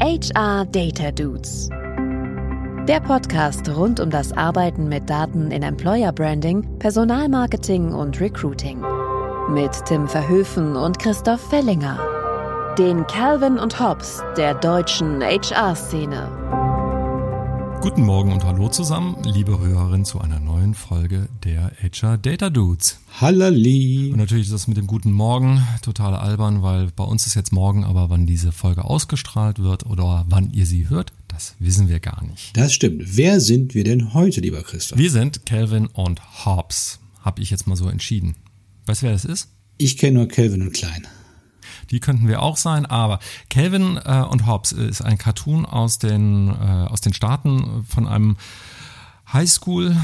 HR Data Dudes. Der Podcast rund um das Arbeiten mit Daten in Employer Branding, Personalmarketing und Recruiting. Mit Tim Verhöfen und Christoph Fellinger. Den Calvin und Hobbs der deutschen HR-Szene. Guten Morgen und hallo zusammen, liebe Hörerinnen, zu einer neuen Folge der HR Data Dudes. Hallali. Und natürlich ist das mit dem guten Morgen total albern, weil bei uns ist jetzt morgen, aber wann diese Folge ausgestrahlt wird oder wann ihr sie hört, das wissen wir gar nicht. Das stimmt. Wer sind wir denn heute, lieber Christoph? Wir sind Calvin und Hobbs, habe ich jetzt mal so entschieden. Weißt du, wer das ist? Ich kenne nur Calvin und Klein. Die könnten wir auch sein, aber Calvin äh, und Hobbes ist ein Cartoon aus den, äh, aus den Staaten von einem Highschool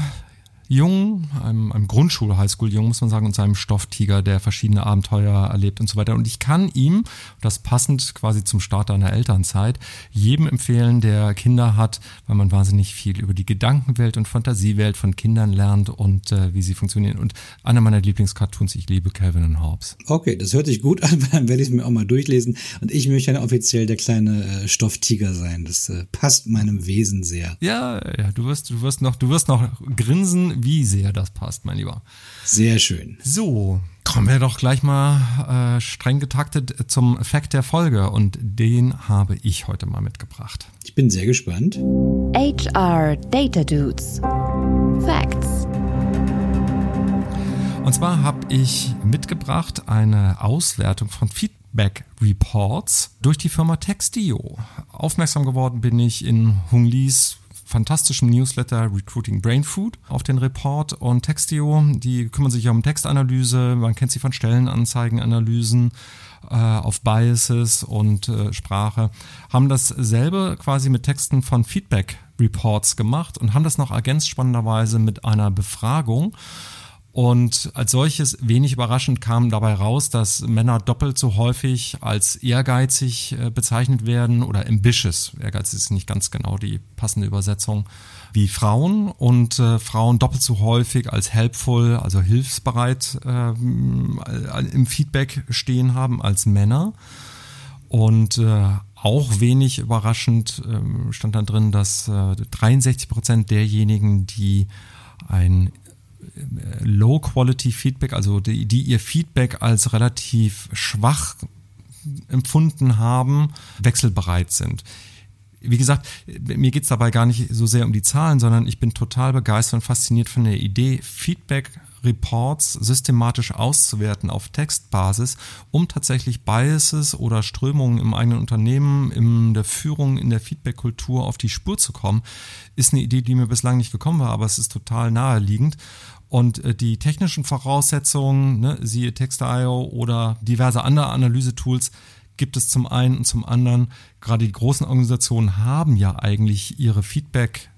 Jungen, einem, einem Grundschul-Highschool-Jungen, muss man sagen, und seinem Stofftiger, der verschiedene Abenteuer erlebt und so weiter. Und ich kann ihm, das passend quasi zum Start einer Elternzeit, jedem empfehlen, der Kinder hat, weil man wahnsinnig viel über die Gedankenwelt und Fantasiewelt von Kindern lernt und äh, wie sie funktionieren. Und einer meiner Lieblingscartoons, ich liebe Calvin und Hobbes. Okay, das hört sich gut an, dann werde ich es mir auch mal durchlesen. Und ich möchte dann offiziell der kleine äh, Stofftiger sein. Das äh, passt meinem Wesen sehr. Ja, ja, du wirst, du wirst noch, du wirst noch grinsen, wie sehr das passt, mein Lieber. Sehr schön. So, kommen wir doch gleich mal äh, streng getaktet zum Fact der Folge und den habe ich heute mal mitgebracht. Ich bin sehr gespannt. HR Data Dudes. Facts. Und zwar habe ich mitgebracht eine Auswertung von Feedback Reports durch die Firma Textio. Aufmerksam geworden bin ich in Hung Lees fantastischem Newsletter Recruiting Brain Food auf den Report und Textio. Die kümmern sich um Textanalyse. Man kennt sie von Stellenanzeigenanalysen äh, auf Biases und äh, Sprache. Haben dasselbe quasi mit Texten von Feedback Reports gemacht und haben das noch ergänzt spannenderweise mit einer Befragung und als solches wenig überraschend kam dabei raus, dass Männer doppelt so häufig als ehrgeizig äh, bezeichnet werden oder ambitious. Ehrgeizig ist nicht ganz genau die passende Übersetzung wie Frauen und äh, Frauen doppelt so häufig als helpful, also hilfsbereit äh, im Feedback stehen haben als Männer. Und äh, auch wenig überraschend äh, stand dann drin, dass äh, 63 Prozent derjenigen, die ein Low-Quality-Feedback, also die, die ihr Feedback als relativ schwach empfunden haben, wechselbereit sind. Wie gesagt, mir geht's dabei gar nicht so sehr um die Zahlen, sondern ich bin total begeistert und fasziniert von der Idee, Feedback Reports systematisch auszuwerten auf Textbasis, um tatsächlich Biases oder Strömungen im eigenen Unternehmen, in der Führung, in der Feedback-Kultur auf die Spur zu kommen, ist eine Idee, die mir bislang nicht gekommen war, aber es ist total naheliegend. Und äh, die technischen Voraussetzungen, ne, siehe Text.io oder diverse andere Analysetools, gibt es zum einen und zum anderen. Gerade die großen Organisationen haben ja eigentlich ihre Feedback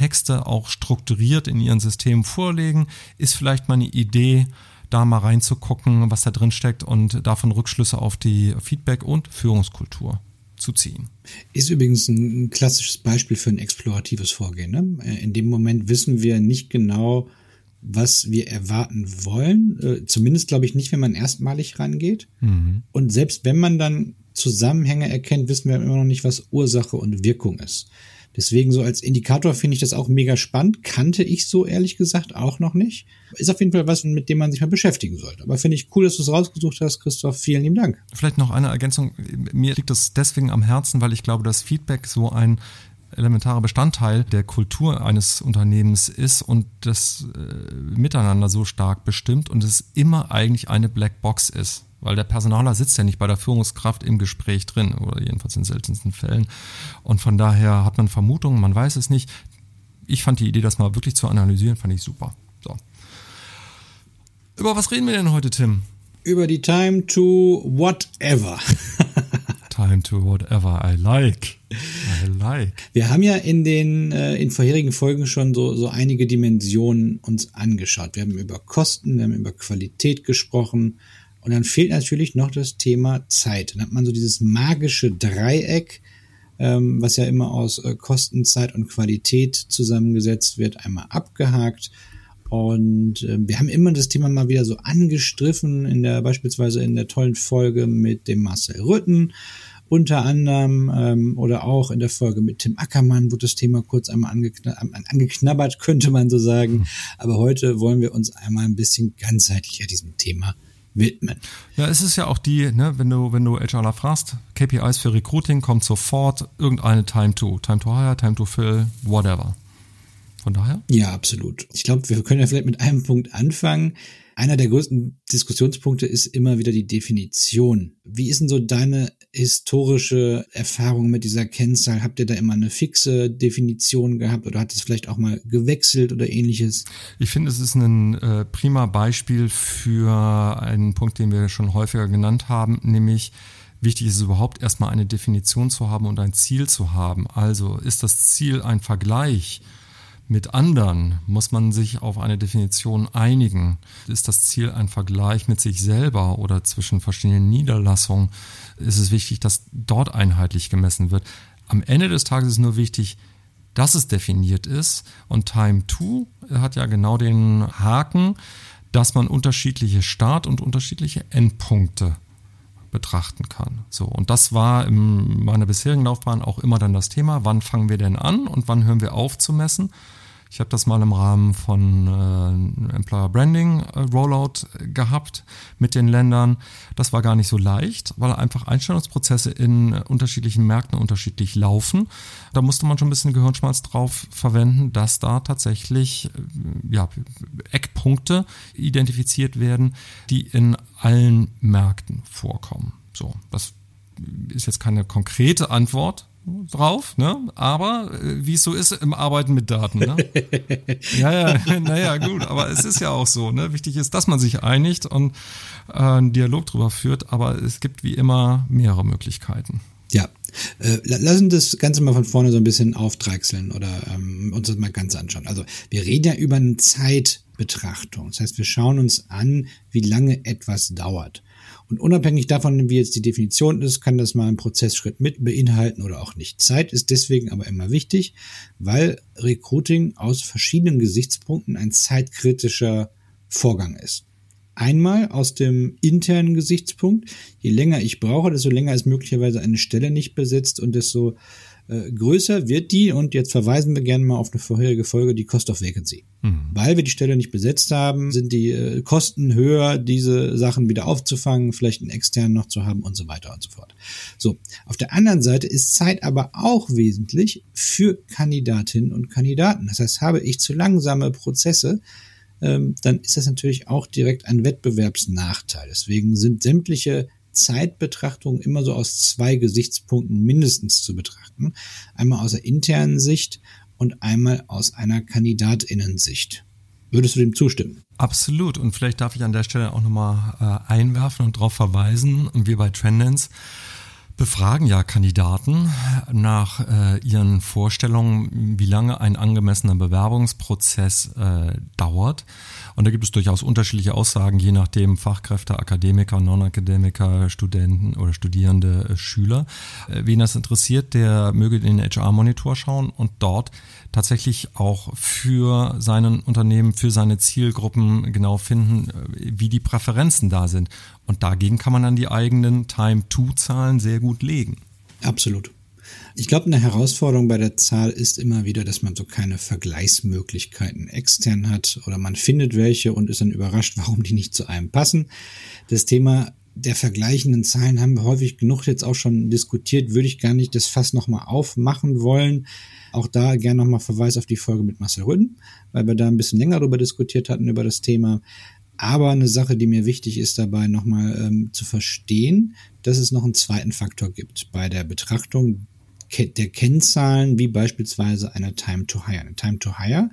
Texte auch strukturiert in ihren Systemen vorlegen, ist vielleicht mal eine Idee, da mal reinzugucken, was da drin steckt und davon Rückschlüsse auf die Feedback- und Führungskultur zu ziehen. Ist übrigens ein klassisches Beispiel für ein exploratives Vorgehen. Ne? In dem Moment wissen wir nicht genau, was wir erwarten wollen. Äh, zumindest glaube ich nicht, wenn man erstmalig rangeht. Mhm. Und selbst wenn man dann Zusammenhänge erkennt, wissen wir immer noch nicht, was Ursache und Wirkung ist. Deswegen so als Indikator finde ich das auch mega spannend. Kannte ich so ehrlich gesagt auch noch nicht. Ist auf jeden Fall was, mit dem man sich mal beschäftigen sollte. Aber finde ich cool, dass du es rausgesucht hast, Christoph. Vielen lieben Dank. Vielleicht noch eine Ergänzung. Mir liegt das deswegen am Herzen, weil ich glaube, dass Feedback so ein elementarer Bestandteil der Kultur eines Unternehmens ist und das äh, Miteinander so stark bestimmt und es immer eigentlich eine Blackbox ist. Weil der Personaler sitzt ja nicht bei der Führungskraft im Gespräch drin, oder jedenfalls in seltensten Fällen. Und von daher hat man Vermutungen, man weiß es nicht. Ich fand die Idee, das mal wirklich zu analysieren, fand ich super. So. Über was reden wir denn heute, Tim? Über die Time to Whatever. Time to whatever I like. I like. Wir haben ja in den äh, in vorherigen Folgen schon so so einige Dimensionen uns angeschaut. Wir haben über Kosten, wir haben über Qualität gesprochen und dann fehlt natürlich noch das Thema Zeit. Dann hat man so dieses magische Dreieck, ähm, was ja immer aus äh, Kosten, Zeit und Qualität zusammengesetzt wird, einmal abgehakt. Und äh, wir haben immer das Thema mal wieder so angestriffen in der beispielsweise in der tollen Folge mit dem Marcel Rütten unter anderem ähm, oder auch in der Folge mit Tim Ackermann wurde das Thema kurz einmal angekn angeknabbert, könnte man so sagen. Mhm. Aber heute wollen wir uns einmal ein bisschen ganzheitlicher diesem Thema widmen. Ja, es ist ja auch die, ne, wenn du, wenn du HRler fragst, KPIs für Recruiting kommt sofort irgendeine Time to, Time to Hire, Time to Fill, whatever. Von daher? Ja, absolut. Ich glaube, wir können ja vielleicht mit einem Punkt anfangen. Einer der größten Diskussionspunkte ist immer wieder die Definition. Wie ist denn so deine historische Erfahrung mit dieser Kennzahl? Habt ihr da immer eine fixe Definition gehabt oder hat es vielleicht auch mal gewechselt oder ähnliches? Ich finde, es ist ein äh, prima Beispiel für einen Punkt, den wir schon häufiger genannt haben, nämlich Wichtig ist es überhaupt erstmal eine Definition zu haben und ein Ziel zu haben. Also ist das Ziel ein Vergleich mit anderen muss man sich auf eine Definition einigen. Ist das Ziel ein Vergleich mit sich selber oder zwischen verschiedenen Niederlassungen? Ist es wichtig, dass dort einheitlich gemessen wird? Am Ende des Tages ist nur wichtig, dass es definiert ist. Und Time 2 hat ja genau den Haken, dass man unterschiedliche Start- und unterschiedliche Endpunkte betrachten kann. So, und das war in meiner bisherigen Laufbahn auch immer dann das Thema, wann fangen wir denn an und wann hören wir auf zu messen. Ich habe das mal im Rahmen von äh, Employer Branding äh, Rollout gehabt mit den Ländern. Das war gar nicht so leicht, weil einfach Einstellungsprozesse in unterschiedlichen Märkten unterschiedlich laufen. Da musste man schon ein bisschen Gehirnschmalz drauf verwenden, dass da tatsächlich äh, ja, Eckpunkte identifiziert werden, die in allen Märkten vorkommen. So, das ist jetzt keine konkrete Antwort drauf, ne? Aber äh, wie es so ist im Arbeiten mit Daten, ne? ja, ja, naja, gut, aber es ist ja auch so, ne? Wichtig ist, dass man sich einigt und äh, einen Dialog drüber führt, aber es gibt wie immer mehrere Möglichkeiten. Ja. Äh, lass uns das Ganze mal von vorne so ein bisschen aufdreichseln oder ähm, uns das mal ganz anschauen. Also wir reden ja über eine Zeitbetrachtung. Das heißt, wir schauen uns an, wie lange etwas dauert. Und unabhängig davon, wie jetzt die Definition ist, kann das mal einen Prozessschritt mit beinhalten oder auch nicht. Zeit ist deswegen aber immer wichtig, weil Recruiting aus verschiedenen Gesichtspunkten ein zeitkritischer Vorgang ist. Einmal aus dem internen Gesichtspunkt. Je länger ich brauche, desto länger ist möglicherweise eine Stelle nicht besetzt und desto äh, größer wird die, und jetzt verweisen wir gerne mal auf eine vorherige Folge, die Cost of Vacancy. Mhm. Weil wir die Stelle nicht besetzt haben, sind die äh, Kosten höher, diese Sachen wieder aufzufangen, vielleicht einen externen noch zu haben und so weiter und so fort. So, auf der anderen Seite ist Zeit aber auch wesentlich für Kandidatinnen und Kandidaten. Das heißt, habe ich zu langsame Prozesse, ähm, dann ist das natürlich auch direkt ein Wettbewerbsnachteil. Deswegen sind sämtliche Zeitbetrachtung immer so aus zwei Gesichtspunkten mindestens zu betrachten. Einmal aus der internen Sicht und einmal aus einer Kandidatinnensicht. Würdest du dem zustimmen? Absolut. Und vielleicht darf ich an der Stelle auch nochmal äh, einwerfen und darauf verweisen. Wir bei Trendance befragen ja Kandidaten nach äh, ihren Vorstellungen, wie lange ein angemessener Bewerbungsprozess äh, dauert. Und da gibt es durchaus unterschiedliche Aussagen, je nachdem Fachkräfte, Akademiker, Non-Akademiker, Studenten oder Studierende, äh, Schüler. Äh, wen das interessiert, der möge in den HR-Monitor schauen und dort tatsächlich auch für seinen Unternehmen, für seine Zielgruppen genau finden, äh, wie die Präferenzen da sind. Und dagegen kann man dann die eigenen Time-to-Zahlen sehr gut legen. Absolut. Ich glaube, eine Herausforderung bei der Zahl ist immer wieder, dass man so keine Vergleichsmöglichkeiten extern hat oder man findet welche und ist dann überrascht, warum die nicht zu einem passen. Das Thema der vergleichenden Zahlen haben wir häufig genug jetzt auch schon diskutiert, würde ich gar nicht das Fass nochmal aufmachen wollen. Auch da gerne nochmal Verweis auf die Folge mit Marcel Rüden, weil wir da ein bisschen länger darüber diskutiert hatten, über das Thema. Aber eine Sache, die mir wichtig ist dabei nochmal ähm, zu verstehen, dass es noch einen zweiten Faktor gibt bei der Betrachtung der Kennzahlen, wie beispielsweise einer Time to Hire. Eine Time to Hire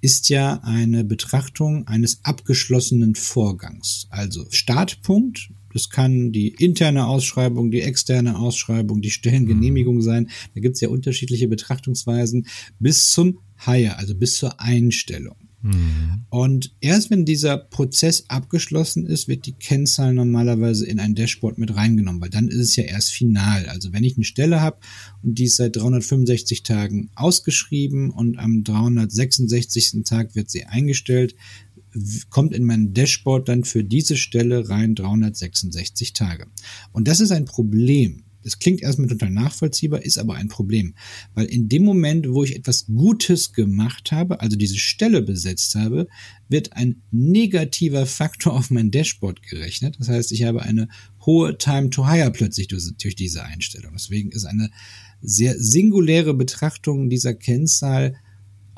ist ja eine Betrachtung eines abgeschlossenen Vorgangs. Also Startpunkt, das kann die interne Ausschreibung, die externe Ausschreibung, die Stellengenehmigung mhm. sein. Da gibt es ja unterschiedliche Betrachtungsweisen bis zum Hire, also bis zur Einstellung. Mhm. Und erst wenn dieser Prozess abgeschlossen ist, wird die Kennzahl normalerweise in ein Dashboard mit reingenommen, weil dann ist es ja erst final. Also wenn ich eine Stelle habe und die ist seit 365 Tagen ausgeschrieben und am 366. Tag wird sie eingestellt, kommt in mein Dashboard dann für diese Stelle rein 366 Tage. Und das ist ein Problem, Das klingt erstmal total nachvollziehbar, ist aber ein Problem. Weil in dem Moment, wo ich etwas Gutes gemacht habe, also diese Stelle besetzt habe, wird ein negativer Faktor auf mein Dashboard gerechnet. Das heißt, ich habe eine hohe Time to Hire plötzlich durch, durch diese Einstellung. Deswegen ist eine sehr singuläre Betrachtung dieser Kennzahl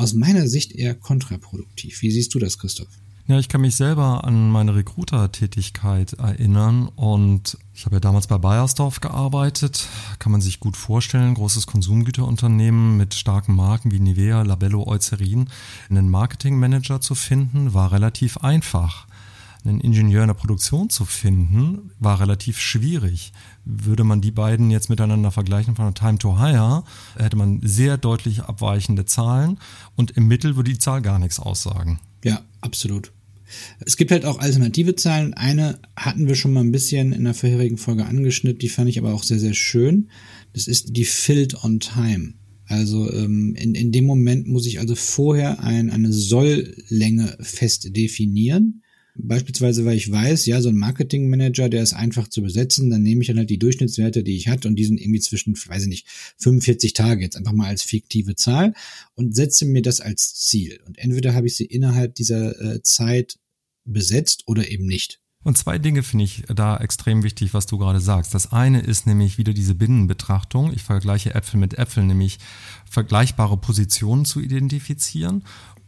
aus meiner Sicht eher kontraproduktiv. Wie siehst du das, Christoph? Ja, ich kann mich selber an meine Recruiter-Tätigkeit erinnern und ich habe ja damals bei Bayersdorf gearbeitet, kann man sich gut vorstellen, großes Konsumgüterunternehmen mit starken Marken wie Nivea, Labello, Eucerin. Einen Marketingmanager zu finden, war relativ einfach. Einen Ingenieur in der Produktion zu finden, war relativ schwierig. Würde man die beiden jetzt miteinander vergleichen von der Time to Hire, hätte man sehr deutlich abweichende Zahlen und im Mittel würde die Zahl gar nichts aussagen. Ja, absolut. Es gibt halt auch alternative Zahlen. Eine hatten wir schon mal ein bisschen in der vorherigen Folge angeschnitten, die fand ich aber auch sehr, sehr schön. Das ist die Filled on Time. Also ähm, in, in dem Moment muss ich also vorher ein, eine Solllänge fest definieren Beispielsweise, weil ich weiß, ja, so ein Marketingmanager, der ist einfach zu besetzen, dann nehme ich dann halt die Durchschnittswerte, die ich hatte, und die sind irgendwie zwischen, weiß ich nicht, 45 Tage jetzt einfach mal als fiktive Zahl und setze mir das als Ziel. Und entweder habe ich sie innerhalb dieser äh, Zeit besetzt oder eben nicht. Und zwei Dinge finde ich da extrem wichtig, was du gerade sagst. Das eine ist nämlich wieder diese Binnenbetrachtung. Ich vergleiche Äpfel mit Äpfeln, nämlich vergleichbare Positionen zu identifizieren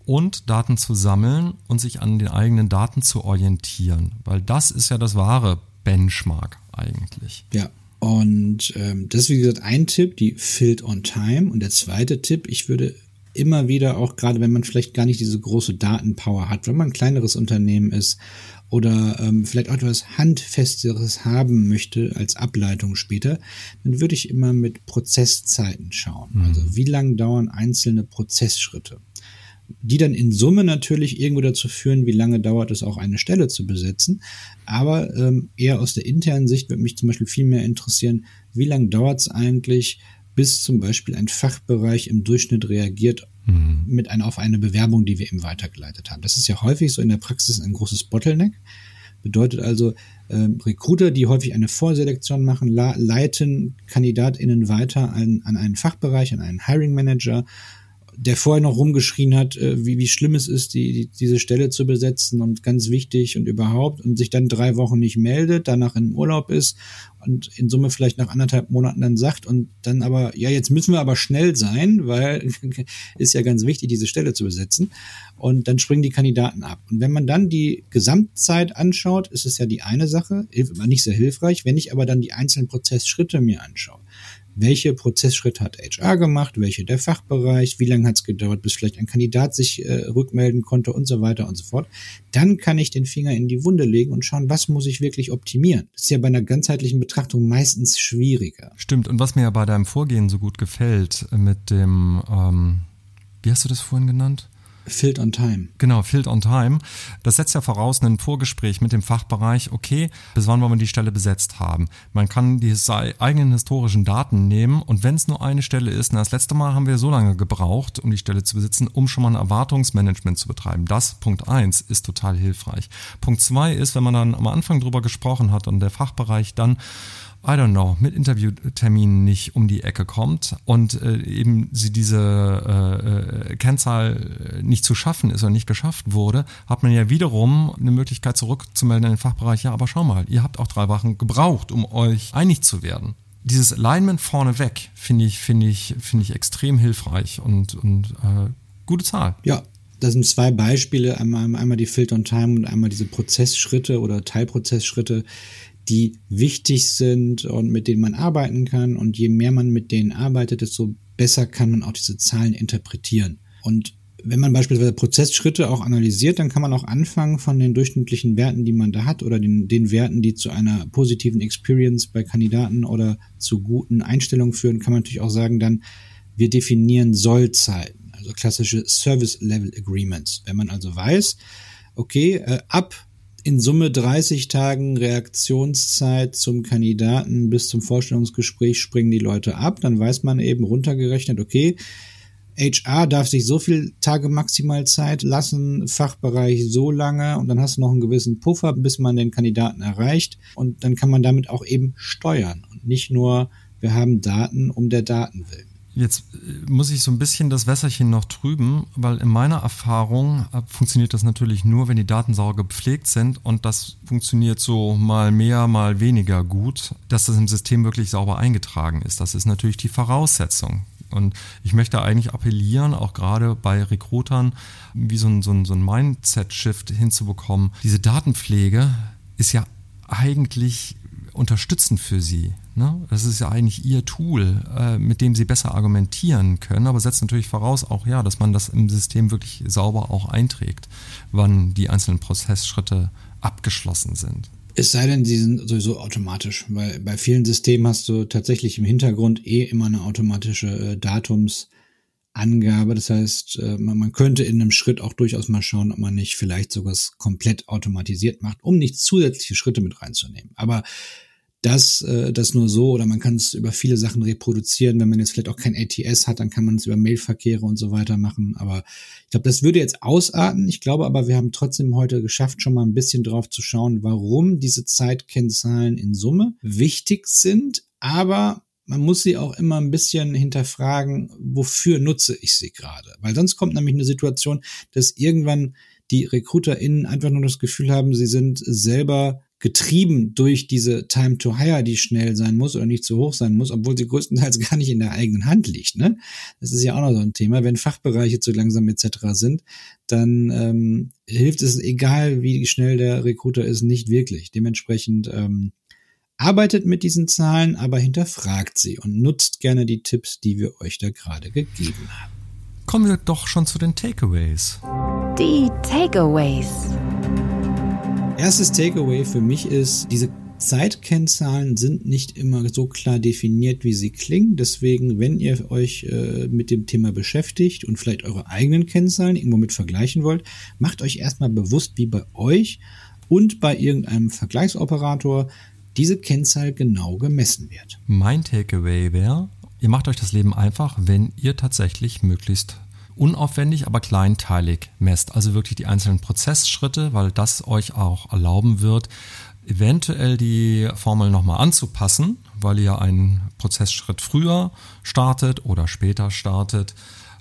und Daten zu sammeln und sich an den eigenen Daten zu orientieren, weil das ist ja das wahre Benchmark eigentlich. Ja. Und ähm, das ist wie gesagt ein Tipp, die Filled on Time. Und der zweite Tipp, ich würde immer wieder auch gerade, wenn man vielleicht gar nicht diese große Datenpower hat, wenn man ein kleineres Unternehmen ist oder ähm, vielleicht auch etwas Handfesteres haben möchte als Ableitung später, dann würde ich immer mit Prozesszeiten schauen. Mhm. Also wie lang dauern einzelne Prozessschritte die dann in Summe natürlich irgendwo dazu führen, wie lange dauert es auch eine Stelle zu besetzen. Aber ähm, eher aus der internen Sicht wird mich zum Beispiel viel mehr interessieren, wie lange dauert es eigentlich, bis zum Beispiel ein Fachbereich im Durchschnitt reagiert mhm. mit einer auf eine Bewerbung, die wir ihm weitergeleitet haben. Das ist ja häufig so in der Praxis ein großes Bottleneck. Bedeutet also, äh, Recruiter, die häufig eine Vorselektion machen, leiten KandidatInnen weiter an, an einen Fachbereich, an einen Hiring Manager der vorher noch rumgeschrien hat, äh, wie, wie schlimm es ist, die, die, diese Stelle zu besetzen und ganz wichtig und überhaupt und sich dann drei Wochen nicht meldet, danach in Urlaub ist und in Summe vielleicht nach anderthalb Monaten dann sagt und dann aber, ja, jetzt müssen wir aber schnell sein, weil ist ja ganz wichtig, diese Stelle zu besetzen. Und dann springen die Kandidaten ab. Und wenn man dann die Gesamtzeit anschaut, ist es ja die eine Sache, nicht sehr hilfreich. Wenn ich aber dann die einzelnen Prozessschritte mir anschaue, welche Prozessschritte hat HR gemacht, welche der Fachbereich, wie lange hat es gedauert, bis vielleicht ein Kandidat sich äh, rückmelden konnte und so weiter und so fort. Dann kann ich den Finger in die Wunde legen und schauen, was muss ich wirklich optimieren. Das ist ja bei einer ganzheitlichen Betrachtung meistens schwieriger. Stimmt, und was mir ja bei deinem Vorgehen so gut gefällt mit dem, ähm, wie hast du das vorhin genannt? Filled on Time. Genau, Filled on Time. Das setzt ja voraus ein Vorgespräch mit dem Fachbereich, okay, bis wann wollen wir die Stelle besetzt haben. Man kann die eigenen historischen Daten nehmen und wenn es nur eine Stelle ist, na, das letzte Mal haben wir so lange gebraucht, um die Stelle zu besitzen, um schon mal ein Erwartungsmanagement zu betreiben. Das, Punkt eins, ist total hilfreich. Punkt zwei ist, wenn man dann am Anfang drüber gesprochen hat und der Fachbereich dann I don't know, mit Interviewterminen nicht um die Ecke kommt und äh, eben sie diese äh, äh, Kennzahl nicht zu schaffen ist oder nicht geschafft wurde, hat man ja wiederum eine Möglichkeit zurückzumelden in den Fachbereich, ja, aber schau mal, ihr habt auch drei Wochen gebraucht, um euch einig zu werden. Dieses Alignment vorneweg finde ich, finde ich, finde ich extrem hilfreich und, und äh, gute Zahl. Ja, das sind zwei Beispiele, einmal, einmal die Filter on Time und einmal diese Prozessschritte oder Teilprozessschritte, die wichtig sind und mit denen man arbeiten kann. Und je mehr man mit denen arbeitet, desto besser kann man auch diese Zahlen interpretieren. Und wenn man beispielsweise Prozessschritte auch analysiert, dann kann man auch anfangen von den durchschnittlichen Werten, die man da hat oder den, den Werten, die zu einer positiven Experience bei Kandidaten oder zu guten Einstellungen führen, kann man natürlich auch sagen, dann wir definieren Sollzeiten, also klassische Service Level Agreements. Wenn man also weiß, okay, äh, ab in Summe 30 Tagen Reaktionszeit zum Kandidaten bis zum Vorstellungsgespräch springen die Leute ab. Dann weiß man eben runtergerechnet, okay, HR darf sich so viel Tage maximal Zeit lassen, Fachbereich so lange und dann hast du noch einen gewissen Puffer, bis man den Kandidaten erreicht und dann kann man damit auch eben steuern und nicht nur Wir haben Daten um der Daten willen. Jetzt äh, muss ich so ein bisschen das Wässerchen noch trüben, weil in meiner Erfahrung äh, funktioniert das natürlich nur, wenn die Daten sauber gepflegt sind und das funktioniert so mal mehr, mal weniger gut, dass das im System wirklich sauber eingetragen ist. Das ist natürlich die Voraussetzung. Und ich möchte eigentlich appellieren, auch gerade bei Recruitern, wie so ein, so ein, so ein Mindset-Shift hinzubekommen. Diese Datenpflege ist ja eigentlich unterstützend für sie. Ne? Das ist ja eigentlich ihr Tool, äh, mit dem sie besser argumentieren können, aber setzt natürlich voraus auch, ja, dass man das im System wirklich sauber auch einträgt, wann die einzelnen Prozessschritte abgeschlossen sind. Es sei denn, sie sind sowieso automatisch, weil bei vielen Systemen hast du tatsächlich im Hintergrund eh immer eine automatische äh, Datumsangabe. Das heißt, äh, man, könnte in einem Schritt auch durchaus mal schauen, ob man nicht vielleicht sogar komplett automatisiert macht, um nicht zusätzliche Schritte mit reinzunehmen. Aber das, äh, das nur so oder man kann es über viele Sachen reproduzieren. Wenn man jetzt vielleicht auch kein ATS hat, dann kann man es über Mailverkehre und so weiter machen. Aber ich glaube, das würde jetzt ausarten. Ich glaube aber, wir haben trotzdem heute geschafft, schon mal ein bisschen drauf zu schauen, warum diese Zeitkennzahlen in Summe wichtig sind. Aber man muss sie auch immer ein bisschen hinterfragen, wofür nutze ich sie gerade? Weil sonst kommt nämlich eine Situation, dass irgendwann die RecruiterInnen einfach nur das Gefühl haben, sie sind selber getrieben durch diese Time to Hire, die schnell sein muss oder nicht zu hoch sein muss, obwohl sie größtenteils gar nicht in der eigenen Hand liegt. Ne? Das ist ja auch noch so ein Thema. Wenn Fachbereiche zu langsam etc. sind, dann ähm, hilft es, egal wie schnell der Recruiter ist, nicht wirklich. Dementsprechend ähm, arbeitet mit diesen Zahlen, aber hinterfragt sie und nutzt gerne die Tipps, die wir euch da gerade gegeben haben. Kommen wir doch schon zu den Takeaways. Die Takeaways. Erstes Takeaway für mich ist, diese Zeitkennzahlen sind nicht immer so klar definiert, wie sie klingen. Deswegen, wenn ihr euch äh, mit dem Thema beschäftigt und vielleicht eure eigenen Kennzahlen irgendwo mit vergleichen wollt, macht euch erstmal bewusst, wie bei euch und bei irgendeinem Vergleichsoperator diese Kennzahl genau gemessen wird. Mein Takeaway wäre, ihr macht euch das Leben einfach, wenn ihr tatsächlich möglichst unaufwendig, aber kleinteilig messt. Also wirklich die einzelnen Prozessschritte, weil das euch auch erlauben wird, eventuell die Formel nochmal anzupassen, weil ihr einen Prozessschritt früher startet oder später startet.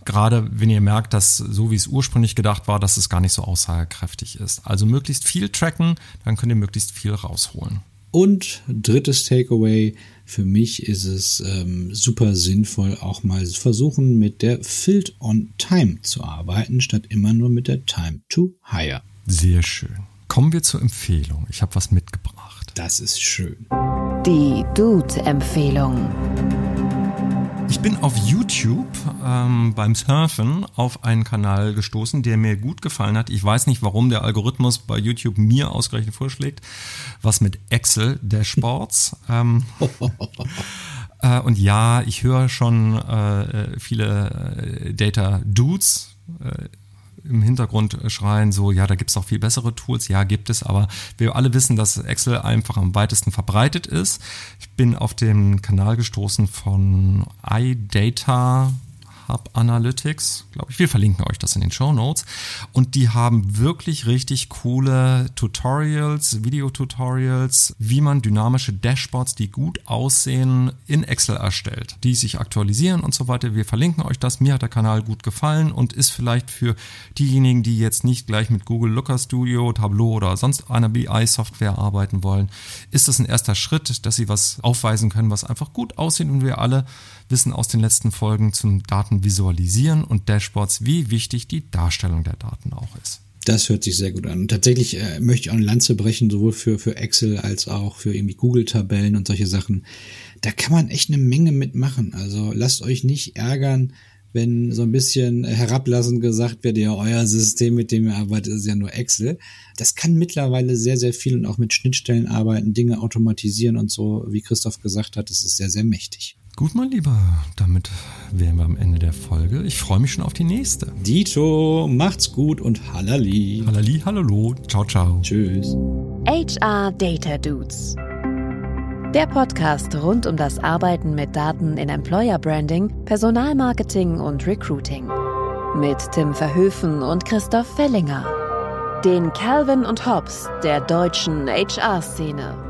Gerade wenn ihr merkt, dass so wie es ursprünglich gedacht war, dass es gar nicht so aussagekräftig ist. Also möglichst viel tracken, dann könnt ihr möglichst viel rausholen. Und drittes Takeaway, für mich ist es ähm, super sinnvoll, auch mal versuchen, mit der Field on Time zu arbeiten, statt immer nur mit der Time to Hire. Sehr schön. Kommen wir zur Empfehlung. Ich habe was mitgebracht. Das ist schön. Die Dude-Empfehlung. Ich bin auf YouTube ähm, beim Surfen auf einen Kanal gestoßen, der mir gut gefallen hat. Ich weiß nicht, warum der Algorithmus bei YouTube mir ausgerechnet vorschlägt. Was mit Excel Dashboards. ähm, äh, und ja, ich höre schon äh, viele äh, Data Dudes. Äh, im Hintergrund schreien, so, ja, da gibt es auch viel bessere Tools. Ja, gibt es, aber wir alle wissen, dass Excel einfach am weitesten verbreitet ist. Ich bin auf den Kanal gestoßen von iData Hub Analytics, glaube ich. Wir verlinken euch das in den Show Notes. Und die haben wirklich richtig coole Tutorials, Videotutorials, wie man dynamische Dashboards, die gut aussehen, in Excel erstellt, die sich aktualisieren und so weiter. Wir verlinken euch das. Mir hat der Kanal gut gefallen und ist vielleicht für diejenigen, die jetzt nicht gleich mit Google Looker Studio, Tableau oder sonst einer BI-Software arbeiten wollen, ist das ein erster Schritt, dass sie was aufweisen können, was einfach gut aussieht und wir alle wissen aus den letzten Folgen zum Datenvisualisieren und Dashboards, wie wichtig die Darstellung der Daten auch ist. Das hört sich sehr gut an. Und tatsächlich äh, möchte ich auch eine Lanze brechen, sowohl für, für Excel als auch für irgendwie Google-Tabellen und solche Sachen. Da kann man echt eine Menge mitmachen. Also lasst euch nicht ärgern, wenn so ein bisschen herablassend gesagt wird, ja, euer System, mit dem ihr arbeitet, ist ja nur Excel. Das kann mittlerweile sehr, sehr viel und auch mit Schnittstellen arbeiten, Dinge automatisieren und so, wie Christoph gesagt hat, das ist sehr, sehr mächtig. Gut, mein Lieber, damit wären wir am Ende der Folge. Ich freue mich schon auf die nächste. Dito, macht's gut und halali. Halali, hallo. Ciao, ciao. Tschüss. HR Data Dudes. Der Podcast rund um das Arbeiten mit Daten in Employer Branding, Personalmarketing und Recruiting. Mit Tim Verhöfen und Christoph Fellinger. Den Calvin und Hobbs der deutschen HR-Szene.